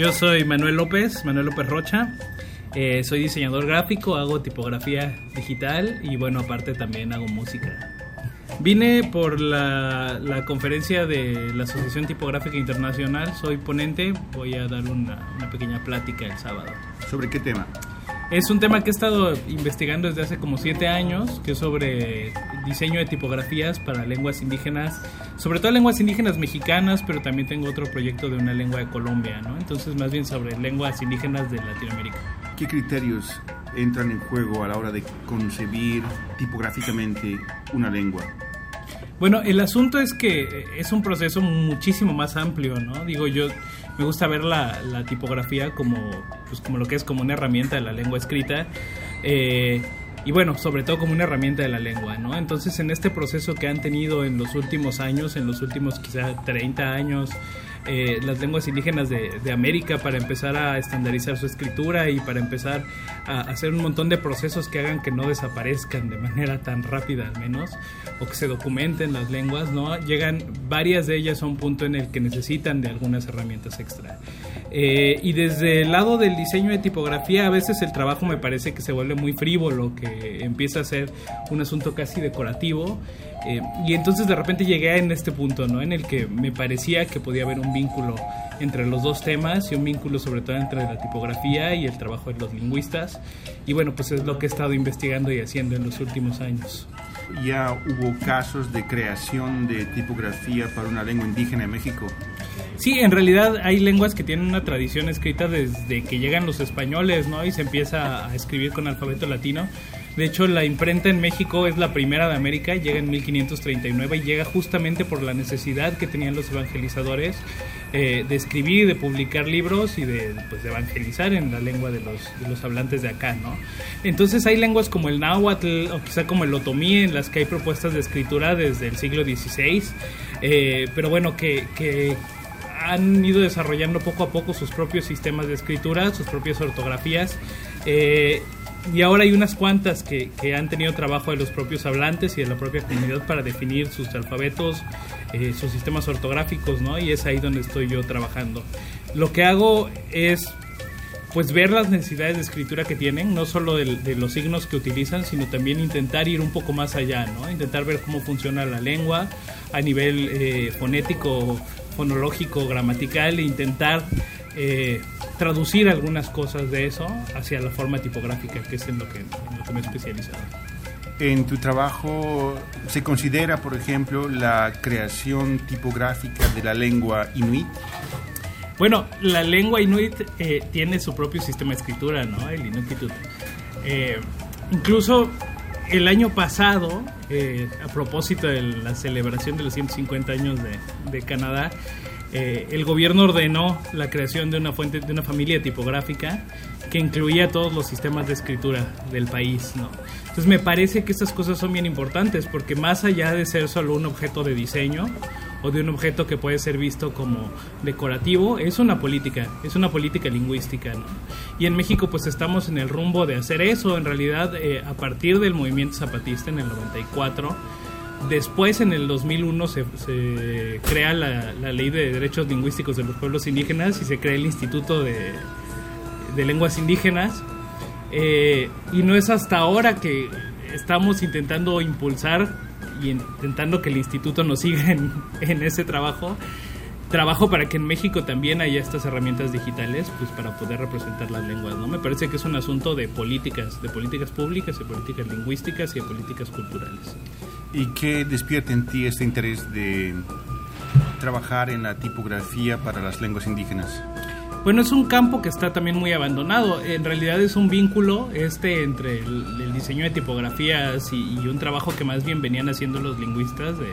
Yo soy Manuel López, Manuel López Rocha. Eh, soy diseñador gráfico, hago tipografía digital y bueno, aparte también hago música. Vine por la, conferencia de la Asociación Tipográfica Internacional, soy ponente, voy a dar una, una pequeña plática el sábado. ¿Sobre qué tema? Es un tema que he estado investigando desde hace como siete años, que es sobre diseño de tipografías para lenguas indígenas, sobre todo lenguas indígenas mexicanas, pero también tengo otro proyecto de una lengua de Colombia, ¿no? Entonces más bien sobre lenguas indígenas de Latinoamérica. ¿Qué criterios entran en juego a la hora de concebir tipográficamente una lengua? Bueno, el asunto es que es un proceso muchísimo más amplio, ¿no? Digo, yo me gusta ver la, tipografía como, pues, como lo que es como una herramienta de la lengua escrita. Eh, y bueno, sobre todo como una herramienta de la lengua, ¿no? Entonces, en este proceso que han tenido en los últimos años, en los últimos quizá 30 años, eh, las lenguas indígenas de, de, América para empezar a estandarizar su escritura y para empezar a hacer un montón de procesos que hagan que no desaparezcan de manera tan rápida al menos o que se documenten las lenguas, ¿no? Llegan varias de ellas a un punto en el que necesitan de algunas herramientas extra. Eh, y desde el lado del diseño de tipografía, a veces el trabajo me parece que se vuelve muy frívolo, que empieza a ser un asunto casi decorativo. Eh, y entonces de repente llegué en este punto, ¿no? En el que me parecía que podía haber un vínculo entre los dos temas y un vínculo sobre todo entre la tipografía y el trabajo de los lingüistas. Y bueno, pues es lo que he estado investigando y haciendo en los últimos años. ¿Ya hubo casos de creación de tipografía para una lengua indígena en México? Sí, en realidad hay lenguas que tienen una tradición escrita desde que llegan los españoles, ¿no? Y se empieza a escribir con alfabeto latino. De hecho, la imprenta en México es la primera de América, llega en 1539 y llega justamente por la necesidad que tenían los evangelizadores eh, de escribir y de publicar libros y de, pues, evangelizar en la lengua de los, de los, hablantes de acá, ¿no? Entonces hay lenguas como el náhuatl o quizá como el otomí en las que hay propuestas de escritura desde el siglo XVI, eh, pero bueno, que, que han ido desarrollando poco a poco sus propios sistemas de escritura, sus propias ortografías. Eh, y ahora hay unas cuantas que, que, han tenido trabajo de los propios hablantes y de la propia comunidad para definir sus alfabetos, eh, sus sistemas ortográficos, ¿no? Y es ahí donde estoy yo trabajando. Lo que hago es pues ver las necesidades de escritura que tienen, no solo de, de, los signos que utilizan, sino también intentar ir un poco más allá, ¿no? Intentar ver cómo funciona la lengua a nivel eh, fonético, fonológico, gramatical e intentar eh, traducir algunas cosas de eso hacia la forma tipográfica, que es en lo que, en lo que me he especializado. En tu trabajo se considera, por ejemplo, la creación tipográfica de la lengua inuit. Bueno, la lengua inuit eh, tiene su propio sistema de escritura, ¿no? El inuktitut. Eh, incluso el año pasado, eh, a propósito de la celebración de los 150 años de, de Canadá, eh, el gobierno ordenó la creación de una fuente, de una familia tipográfica que incluía todos los sistemas de escritura del país, ¿no? Entonces me parece que estas cosas son bien importantes porque más allá de ser solo un objeto de diseño o de un objeto que puede ser visto como decorativo, es una política, es una política lingüística, ¿no? Y en México pues estamos en el rumbo de hacer eso, en realidad eh, a partir del movimiento zapatista en el 94, Después, en el 2001, se, se crea la, Ley de Derechos Lingüísticos de los Pueblos Indígenas y se crea el Instituto de, Lenguas Indígenas. Eh, y no es hasta ahora que estamos intentando impulsar y intentando que el instituto nos siga en ese trabajo trabajo para que en México también haya estas herramientas digitales pues para poder representar las lenguas no me parece que es un asunto de políticas de políticas públicas de políticas lingüísticas y de políticas culturales ¿Y qué despierta en ti este interés de trabajar en la tipografía para las lenguas indígenas? Bueno, es un campo que está también muy abandonado. En realidad es un vínculo este entre el, el diseño de tipografías y, y, un trabajo que más bien venían haciendo los lingüistas de,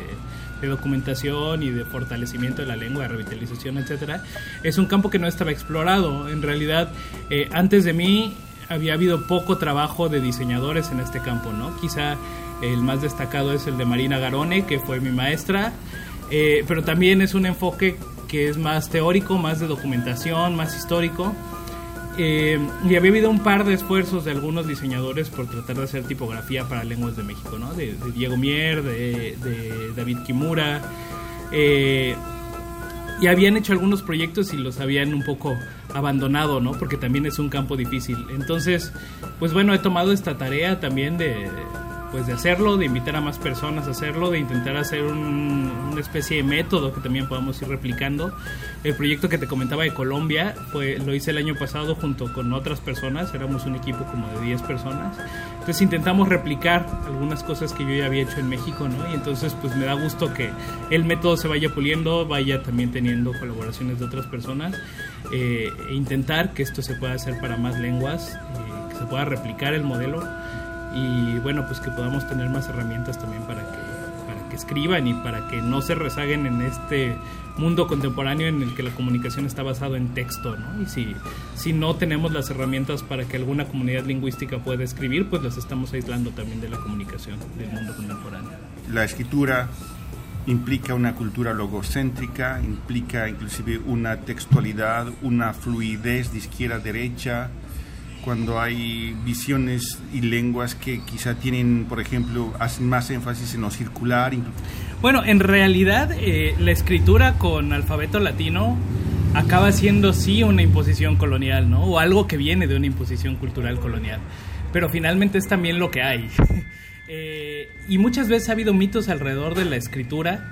de, documentación y de fortalecimiento de la lengua, de revitalización, etcétera. Es un campo que no estaba explorado. En realidad, eh, antes de mí había habido poco trabajo de diseñadores en este campo, ¿no? Quizá el más destacado es el de Marina Garone, que fue mi maestra, eh, pero también es un enfoque que es más teórico, más de documentación, más histórico. Eh, y había habido un par de esfuerzos de algunos diseñadores por tratar de hacer tipografía para lenguas de México, ¿no? De, Diego Mier, de, de, David Kimura. Eh, y habían hecho algunos proyectos y los habían un poco abandonado, ¿no? Porque también es un campo difícil. Entonces, pues bueno, he tomado esta tarea también de pues de hacerlo, de invitar a más personas a hacerlo, de intentar hacer una especie de método que también podamos ir replicando. El proyecto que te comentaba de Colombia fue, lo hice el año pasado junto con otras personas, éramos un equipo como de 10 personas. Entonces intentamos replicar algunas cosas que yo ya había hecho en México, ¿no? Y entonces pues me da gusto que el método se vaya puliendo, vaya también teniendo colaboraciones de otras personas eh, e intentar que esto se pueda hacer para más lenguas, eh, que se pueda replicar el modelo y bueno, pues que podamos tener más herramientas también para que, para que escriban y para que no se rezaguen en este mundo contemporáneo en el que la comunicación está basado en texto, ¿no? Y si, si no tenemos las herramientas para que alguna comunidad lingüística pueda escribir, pues las estamos aislando también de la comunicación del mundo contemporáneo. La escritura implica una cultura logocéntrica, implica inclusive una textualidad, una fluidez de izquierda a derecha, cuando hay visiones y lenguas que quizá tienen, por ejemplo, hacen más énfasis en lo circular. Bueno, en realidad eh, la escritura con alfabeto latino acaba siendo sí una imposición colonial, ¿no? O algo que viene de una imposición cultural colonial. Pero finalmente es también lo que hay. Eh, y muchas veces ha habido mitos alrededor de la escritura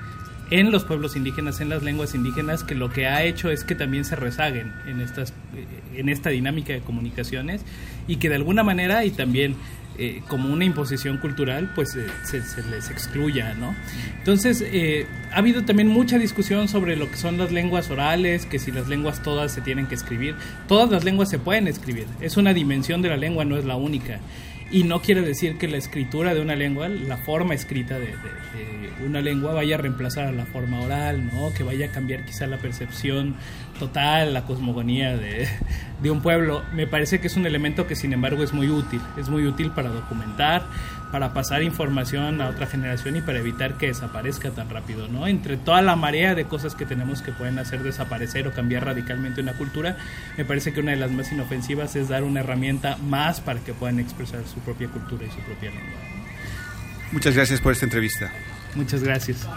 en los pueblos indígenas, en las lenguas indígenas, que lo que ha hecho es que también se rezaguen en, estas, eh, en esta dinámica de comunicaciones y que de alguna manera y también eh, como una imposición cultural, pues eh, se, les excluya, ¿no? Entonces, ha habido también mucha discusión sobre lo que son las lenguas orales, que si las lenguas todas se tienen que escribir. Todas las lenguas se pueden escribir, es una dimensión de la lengua, no es la única y no quiere decir que la escritura de una lengua, la forma escrita de, una lengua vaya a reemplazar a la forma oral, ¿no? Que vaya a cambiar quizá la percepción total, la cosmogonía de, de un pueblo. Me parece que es un elemento que sin embargo es muy útil, es muy útil para documentar, para pasar información a otra generación y para evitar que desaparezca tan rápido, ¿no? Entre toda la marea de cosas que tenemos que pueden hacer desaparecer o cambiar radicalmente una cultura, me parece que una de las más inofensivas es dar una herramienta más para que puedan expresar su propia cultura y su propia lengua. Muchas gracias por esta entrevista. Muchas gracias.